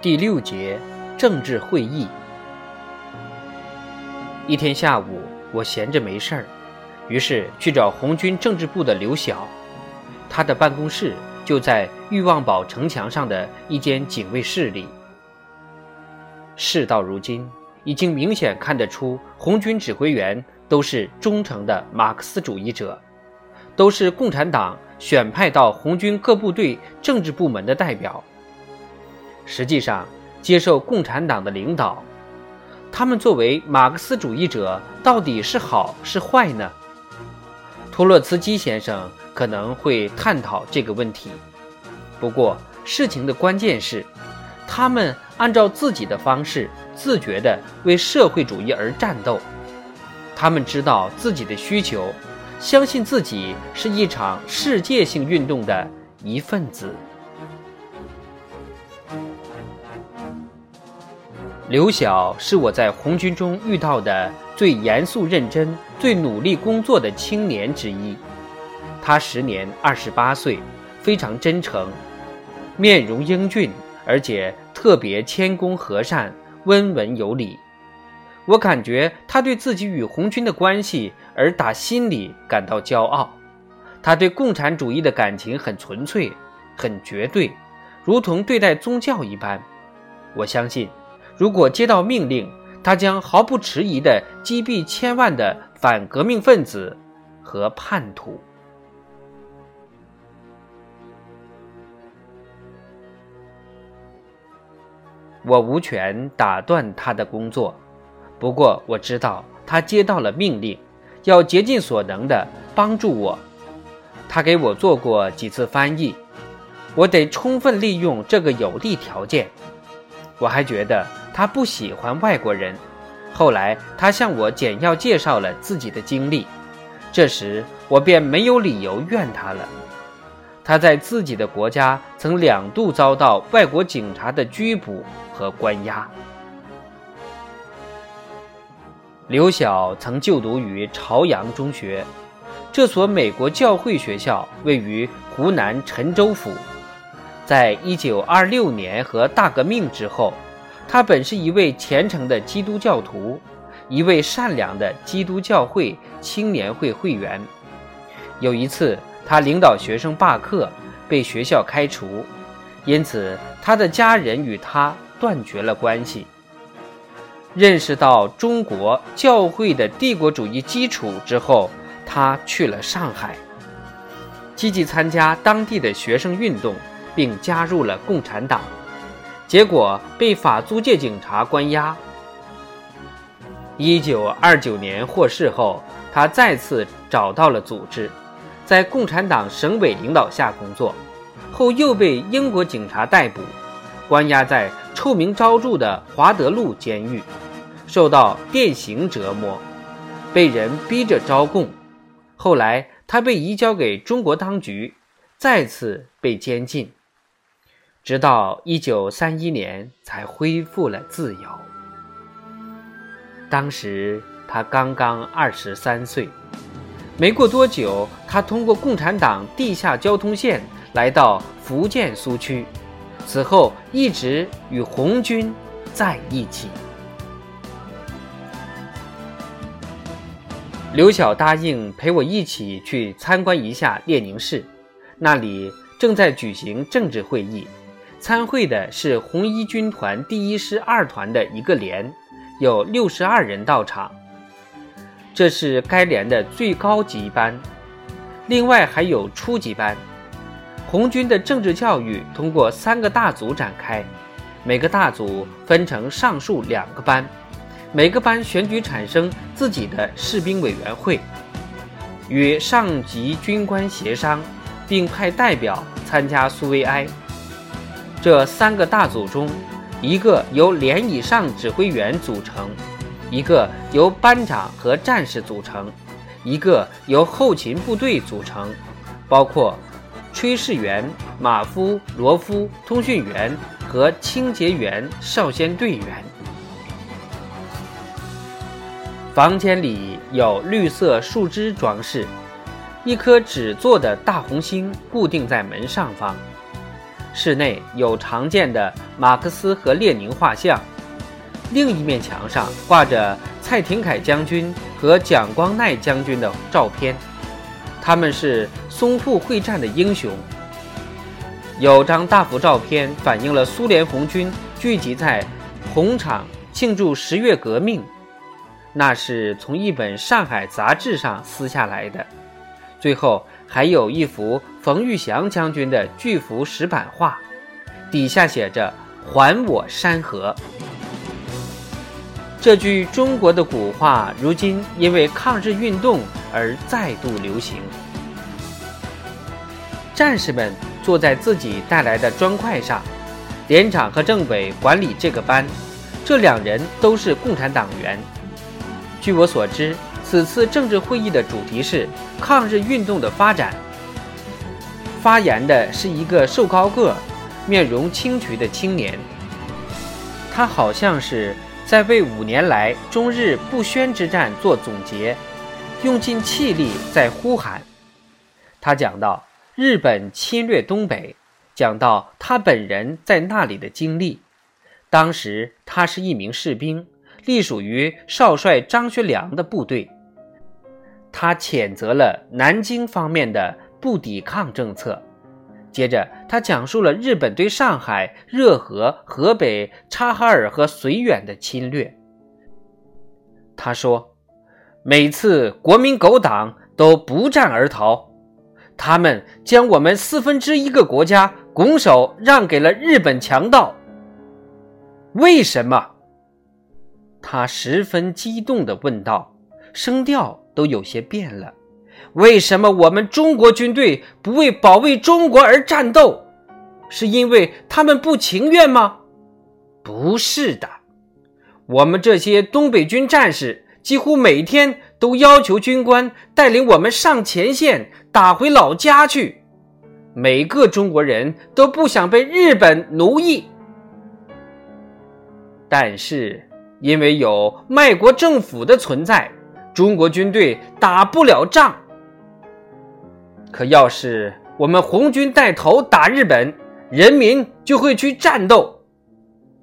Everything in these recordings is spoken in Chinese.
第六节政治会议。一天下午，我闲着没事儿，于是去找红军政治部的刘晓，他的办公室就在欲望堡城墙上的一间警卫室里。事到如今，已经明显看得出，红军指挥员都是忠诚的马克思主义者，都是共产党选派到红军各部队政治部门的代表。实际上，接受共产党的领导，他们作为马克思主义者，到底是好是坏呢？托洛茨基先生可能会探讨这个问题。不过，事情的关键是，他们按照自己的方式，自觉地为社会主义而战斗。他们知道自己的需求，相信自己是一场世界性运动的一份子。刘晓是我在红军中遇到的最严肃认真、最努力工作的青年之一。他时年二十八岁，非常真诚，面容英俊，而且特别谦恭和善、温文有礼。我感觉他对自己与红军的关系而打心里感到骄傲。他对共产主义的感情很纯粹、很绝对，如同对待宗教一般。我相信。如果接到命令，他将毫不迟疑地击毙千万的反革命分子和叛徒。我无权打断他的工作，不过我知道他接到了命令，要竭尽所能地帮助我。他给我做过几次翻译，我得充分利用这个有利条件。我还觉得。他不喜欢外国人。后来，他向我简要介绍了自己的经历，这时我便没有理由怨他了。他在自己的国家曾两度遭到外国警察的拘捕和关押。刘晓曾就读于朝阳中学，这所美国教会学校位于湖南郴州府。在一九二六年和大革命之后。他本是一位虔诚的基督教徒，一位善良的基督教会青年会会员。有一次，他领导学生罢课，被学校开除，因此他的家人与他断绝了关系。认识到中国教会的帝国主义基础之后，他去了上海，积极参加当地的学生运动，并加入了共产党。结果被法租界警察关押。一九二九年获释后，他再次找到了组织，在共产党省委领导下工作，后又被英国警察逮捕，关押在臭名昭著的华德路监狱，受到电刑折磨，被人逼着招供。后来他被移交给中国当局，再次被监禁。直到一九三一年才恢复了自由。当时他刚刚二十三岁，没过多久，他通过共产党地下交通线来到福建苏区，此后一直与红军在一起。刘晓答应陪我一起去参观一下列宁室，那里正在举行政治会议。参会的是红一军团第一师二团的一个连，有六十二人到场。这是该连的最高级班，另外还有初级班。红军的政治教育通过三个大组展开，每个大组分成上述两个班，每个班选举产生自己的士兵委员会，与上级军官协商，并派代表参加苏维埃。这三个大组中，一个由连以上指挥员组成，一个由班长和战士组成，一个由后勤部队组成，包括炊事员、马夫、罗夫、通讯员和清洁员、少先队员。房间里有绿色树枝装饰，一颗纸做的大红星固定在门上方。室内有常见的马克思和列宁画像，另一面墙上挂着蔡廷锴将军和蒋光鼐将军的照片，他们是淞沪会战的英雄。有张大幅照片反映了苏联红军聚集在红场庆祝十月革命，那是从一本上海杂志上撕下来的。最后还有一幅冯玉祥将军的巨幅石板画，底下写着“还我山河”。这句中国的古话，如今因为抗日运动而再度流行。战士们。坐在自己带来的砖块上，连长和政委管理这个班，这两人都是共产党员。据我所知，此次政治会议的主题是抗日运动的发展。发言的是一个瘦高个、面容清癯的青年，他好像是在为五年来中日不宣之战做总结，用尽气力在呼喊。他讲到。日本侵略东北，讲到他本人在那里的经历。当时他是一名士兵，隶属于少帅张学良的部队。他谴责了南京方面的不抵抗政策。接着，他讲述了日本对上海、热河、河北、察哈尔和绥远的侵略。他说：“每次国民狗党都不战而逃。”他们将我们四分之一个国家拱手让给了日本强盗。为什么？他十分激动地问道，声调都有些变了。为什么我们中国军队不为保卫中国而战斗？是因为他们不情愿吗？不是的，我们这些东北军战士几乎每天。都要求军官带领我们上前线打回老家去。每个中国人都不想被日本奴役，但是因为有卖国政府的存在，中国军队打不了仗。可要是我们红军带头打日本，人民就会去战斗。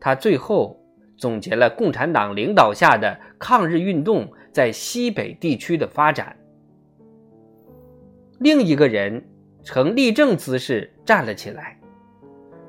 他最后总结了共产党领导下的抗日运动。在西北地区的发展。另一个人呈立正姿势站了起来，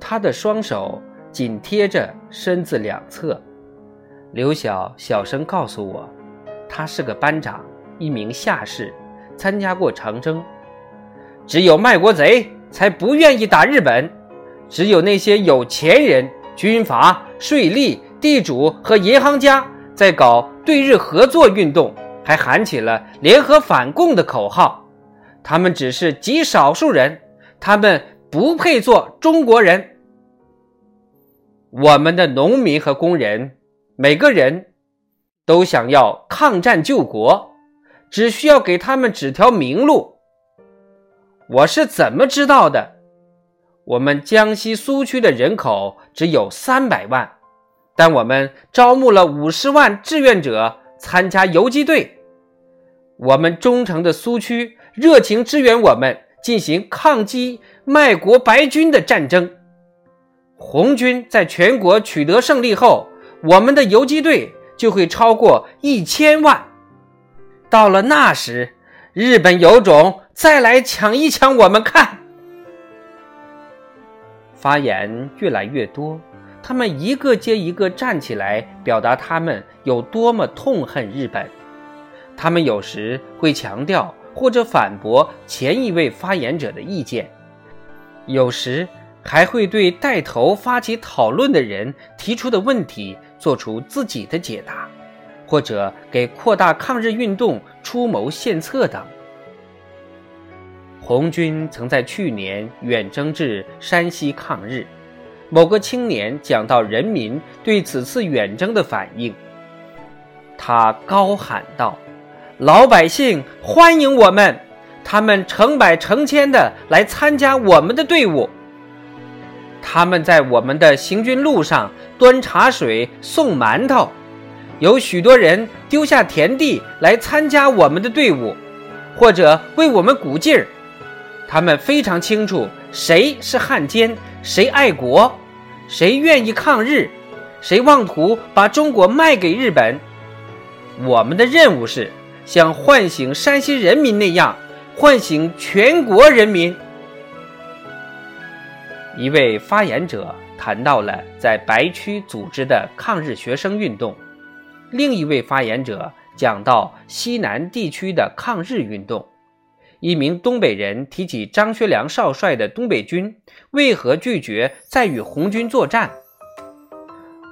他的双手紧贴着身子两侧。刘晓小声告诉我，他是个班长，一名下士，参加过长征。只有卖国贼才不愿意打日本，只有那些有钱人、军阀、税吏、地主和银行家。在搞对日合作运动，还喊起了联合反共的口号。他们只是极少数人，他们不配做中国人。我们的农民和工人，每个人都想要抗战救国，只需要给他们指条明路。我是怎么知道的？我们江西苏区的人口只有三百万。但我们招募了五十万志愿者参加游击队，我们忠诚的苏区热情支援我们进行抗击卖国白军的战争。红军在全国取得胜利后，我们的游击队就会超过一千万。到了那时，日本有种再来抢一抢我们看。发言越来越多。他们一个接一个站起来，表达他们有多么痛恨日本。他们有时会强调或者反驳前一位发言者的意见，有时还会对带头发起讨论的人提出的问题做出自己的解答，或者给扩大抗日运动出谋献策等。红军曾在去年远征至山西抗日。某个青年讲到人民对此次远征的反应，他高喊道：“老百姓欢迎我们，他们成百成千的来参加我们的队伍。他们在我们的行军路上端茶水、送馒头，有许多人丢下田地来参加我们的队伍，或者为我们鼓劲儿。他们非常清楚谁是汉奸。”谁爱国？谁愿意抗日？谁妄图把中国卖给日本？我们的任务是像唤醒山西人民那样唤醒全国人民。一位发言者谈到了在白区组织的抗日学生运动，另一位发言者讲到西南地区的抗日运动。一名东北人提起张学良少帅的东北军为何拒绝再与红军作战？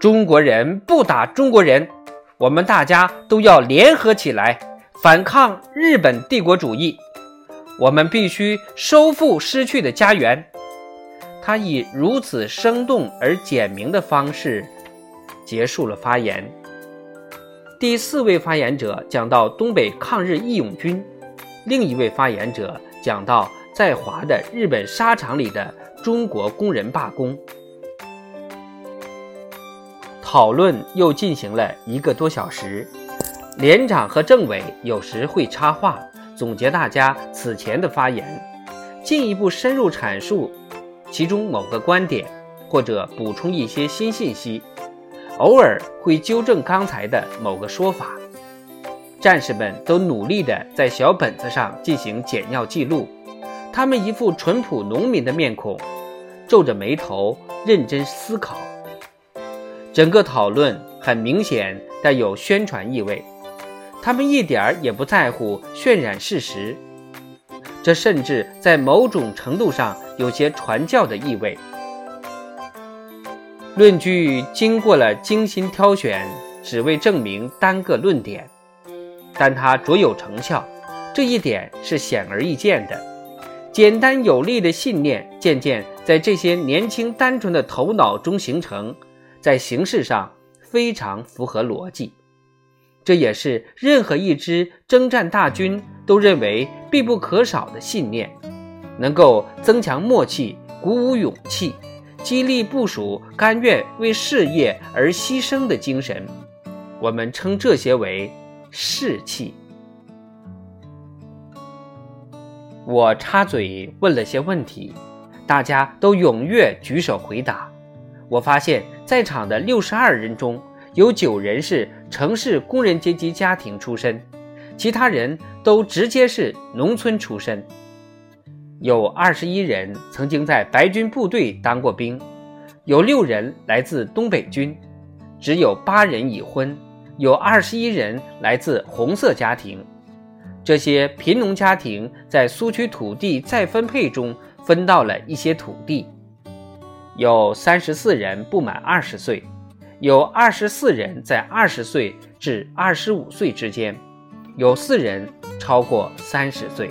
中国人不打中国人，我们大家都要联合起来反抗日本帝国主义。我们必须收复失去的家园。他以如此生动而简明的方式结束了发言。第四位发言者讲到东北抗日义勇军，另一位发言者讲到在华的日本沙场里的中国工人罢工。讨论又进行了一个多小时，连长和政委有时会插话，总结大家此前的发言，进一步深入阐述。其中某个观点，或者补充一些新信息，偶尔会纠正刚才的某个说法。战士们都努力地在小本子上进行简要记录，他们一副淳朴农民的面孔，皱着眉头认真思考。整个讨论很明显带有宣传意味，他们一点儿也不在乎渲染事实。这甚至在某种程度上有些传教的意味。论据经过了精心挑选，只为证明单个论点，但它卓有成效，这一点是显而易见的。简单有力的信念渐渐在这些年轻单纯的头脑中形成，在形式上非常符合逻辑。这也是任何一支征战大军都认为必不可少的信念，能够增强默契、鼓舞勇气、激励部署甘愿为事业而牺牲的精神。我们称这些为士气。我插嘴问了些问题，大家都踊跃举手回答。我发现，在场的六十二人中，有九人是城市工人阶级家庭出身，其他人都直接是农村出身。有二十一人曾经在白军部队当过兵，有六人来自东北军，只有八人已婚，有二十一人来自红色家庭。这些贫农家庭在苏区土地再分配中分到了一些土地，有三十四人不满二十岁。有二十四人在二十岁至二十五岁之间，有四人超过三十岁。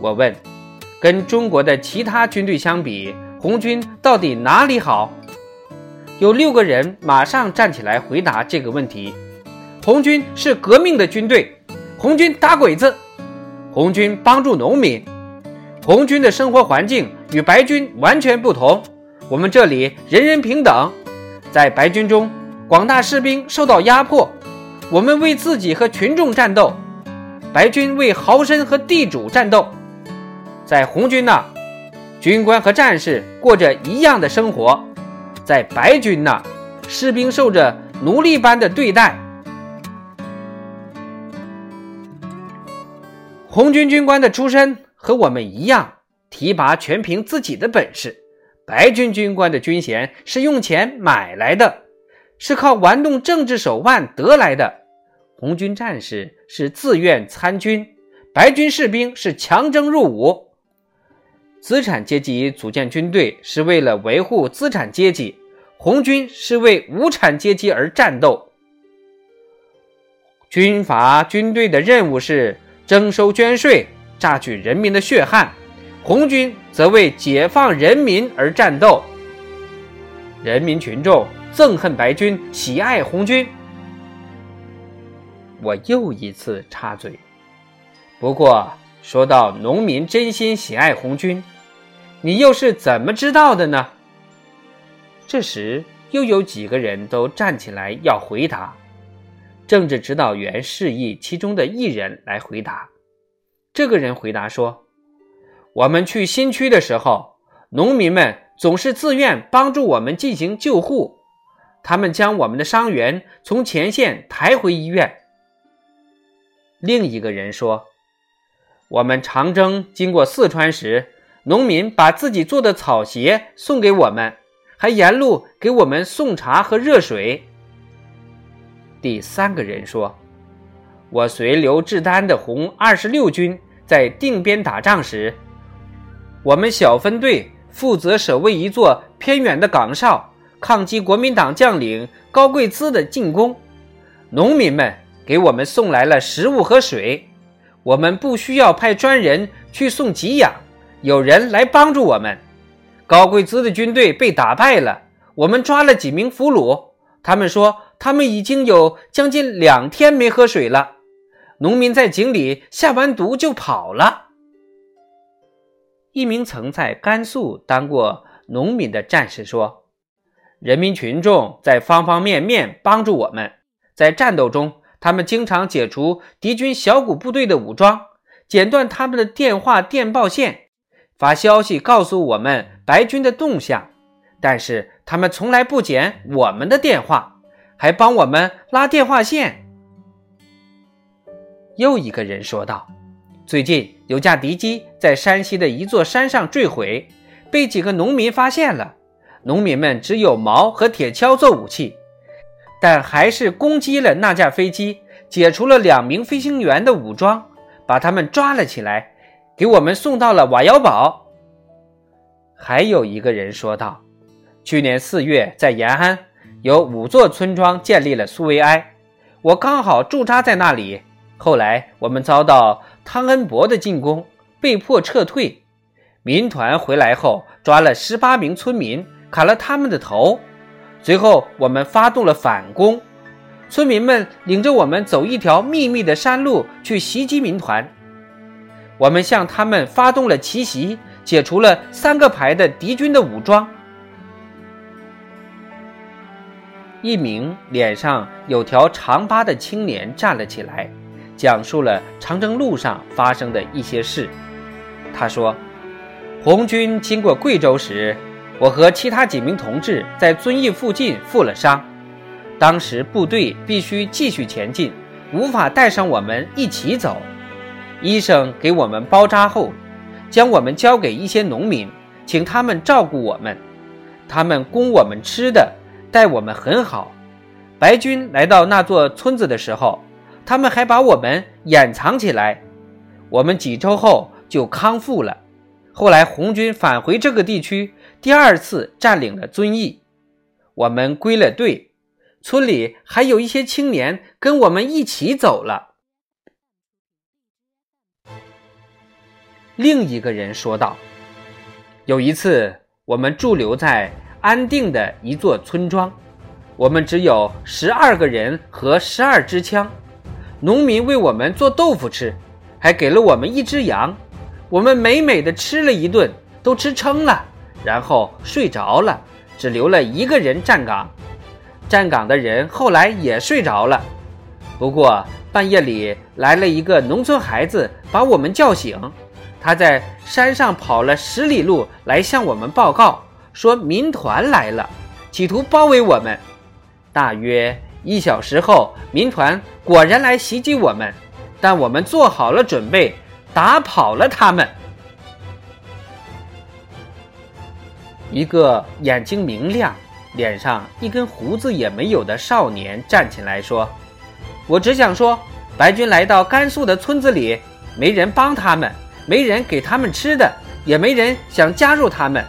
我问：跟中国的其他军队相比，红军到底哪里好？有六个人马上站起来回答这个问题：红军是革命的军队，红军打鬼子，红军帮助农民，红军的生活环境与白军完全不同。我们这里人人平等。在白军中，广大士兵受到压迫，我们为自己和群众战斗；白军为豪绅和地主战斗。在红军那，军官和战士过着一样的生活；在白军那，士兵受着奴隶般的对待。红军军官的出身和我们一样，提拔全凭自己的本事。白军军官的军衔是用钱买来的，是靠玩弄政治手腕得来的。红军战士是自愿参军，白军士兵是强征入伍。资产阶级组建军队是为了维护资产阶级，红军是为无产阶级而战斗。军阀军队的任务是征收捐税，榨取人民的血汗。红军则为解放人民而战斗，人民群众憎恨白军，喜爱红军。我又一次插嘴。不过说到农民真心喜爱红军，你又是怎么知道的呢？这时又有几个人都站起来要回答。政治指导员示意其中的一人来回答。这个人回答说。我们去新区的时候，农民们总是自愿帮助我们进行救护，他们将我们的伤员从前线抬回医院。另一个人说：“我们长征经过四川时，农民把自己做的草鞋送给我们，还沿路给我们送茶和热水。”第三个人说：“我随刘志丹的红二十六军在定边打仗时，我们小分队负责守卫一座偏远的岗哨，抗击国民党将领高贵滋的进攻。农民们给我们送来了食物和水，我们不需要派专人去送给养，有人来帮助我们。高贵滋的军队被打败了，我们抓了几名俘虏，他们说。”他们已经有将近两天没喝水了。农民在井里下完毒就跑了。一名曾在甘肃当过农民的战士说：“人民群众在方方面面帮助我们，在战斗中，他们经常解除敌军小股部队的武装，剪断他们的电话电报线，发消息告诉我们白军的动向。但是他们从来不捡我们的电话。”还帮我们拉电话线。又一个人说道：“最近有架敌机在山西的一座山上坠毁，被几个农民发现了。农民们只有矛和铁锹做武器，但还是攻击了那架飞机，解除了两名飞行员的武装，把他们抓了起来，给我们送到了瓦窑堡。”还有一个人说道：“去年四月在延安。”有五座村庄建立了苏维埃，我刚好驻扎在那里。后来我们遭到汤恩伯的进攻，被迫撤退。民团回来后，抓了十八名村民，砍了他们的头。随后我们发动了反攻，村民们领着我们走一条秘密的山路去袭击民团。我们向他们发动了奇袭，解除了三个排的敌军的武装。一名脸上有条长疤的青年站了起来，讲述了长征路上发生的一些事。他说：“红军经过贵州时，我和其他几名同志在遵义附近负了伤。当时部队必须继续前进，无法带上我们一起走。医生给我们包扎后，将我们交给一些农民，请他们照顾我们。他们供我们吃的。”待我们很好。白军来到那座村子的时候，他们还把我们掩藏起来。我们几周后就康复了。后来红军返回这个地区，第二次占领了遵义。我们归了队，村里还有一些青年跟我们一起走了。另一个人说道：“有一次，我们驻留在……”安定的一座村庄，我们只有十二个人和十二支枪。农民为我们做豆腐吃，还给了我们一只羊。我们美美的吃了一顿，都吃撑了，然后睡着了，只留了一个人站岗。站岗的人后来也睡着了。不过半夜里来了一个农村孩子，把我们叫醒。他在山上跑了十里路来向我们报告。说民团来了，企图包围我们。大约一小时后，民团果然来袭击我们，但我们做好了准备，打跑了他们。一个眼睛明亮、脸上一根胡子也没有的少年站起来说：“我只想说，白军来到甘肃的村子里，没人帮他们，没人给他们吃的，也没人想加入他们。”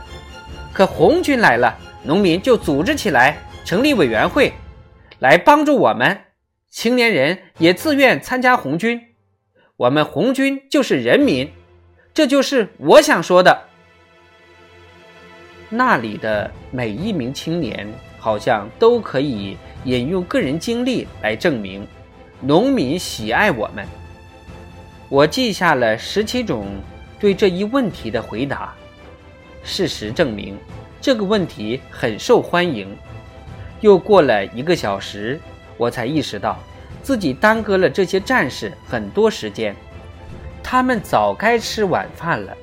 可红军来了，农民就组织起来，成立委员会，来帮助我们。青年人也自愿参加红军。我们红军就是人民，这就是我想说的。那里的每一名青年好像都可以引用个人经历来证明，农民喜爱我们。我记下了十七种对这一问题的回答。事实证明，这个问题很受欢迎。又过了一个小时，我才意识到自己耽搁了这些战士很多时间。他们早该吃晚饭了。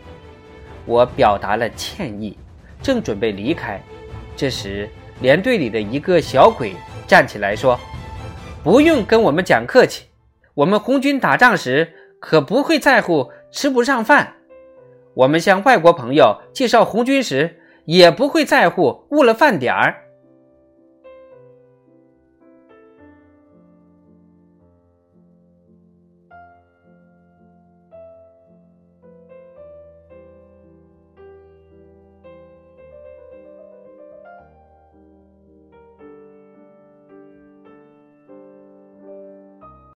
我表达了歉意。正准备离开，这时连队里的一个小鬼站起来说：“不用跟我们讲客气，我们红军打仗时可不会在乎吃不上饭。我们向外国朋友介绍红军时，也不会在乎误了饭点儿。”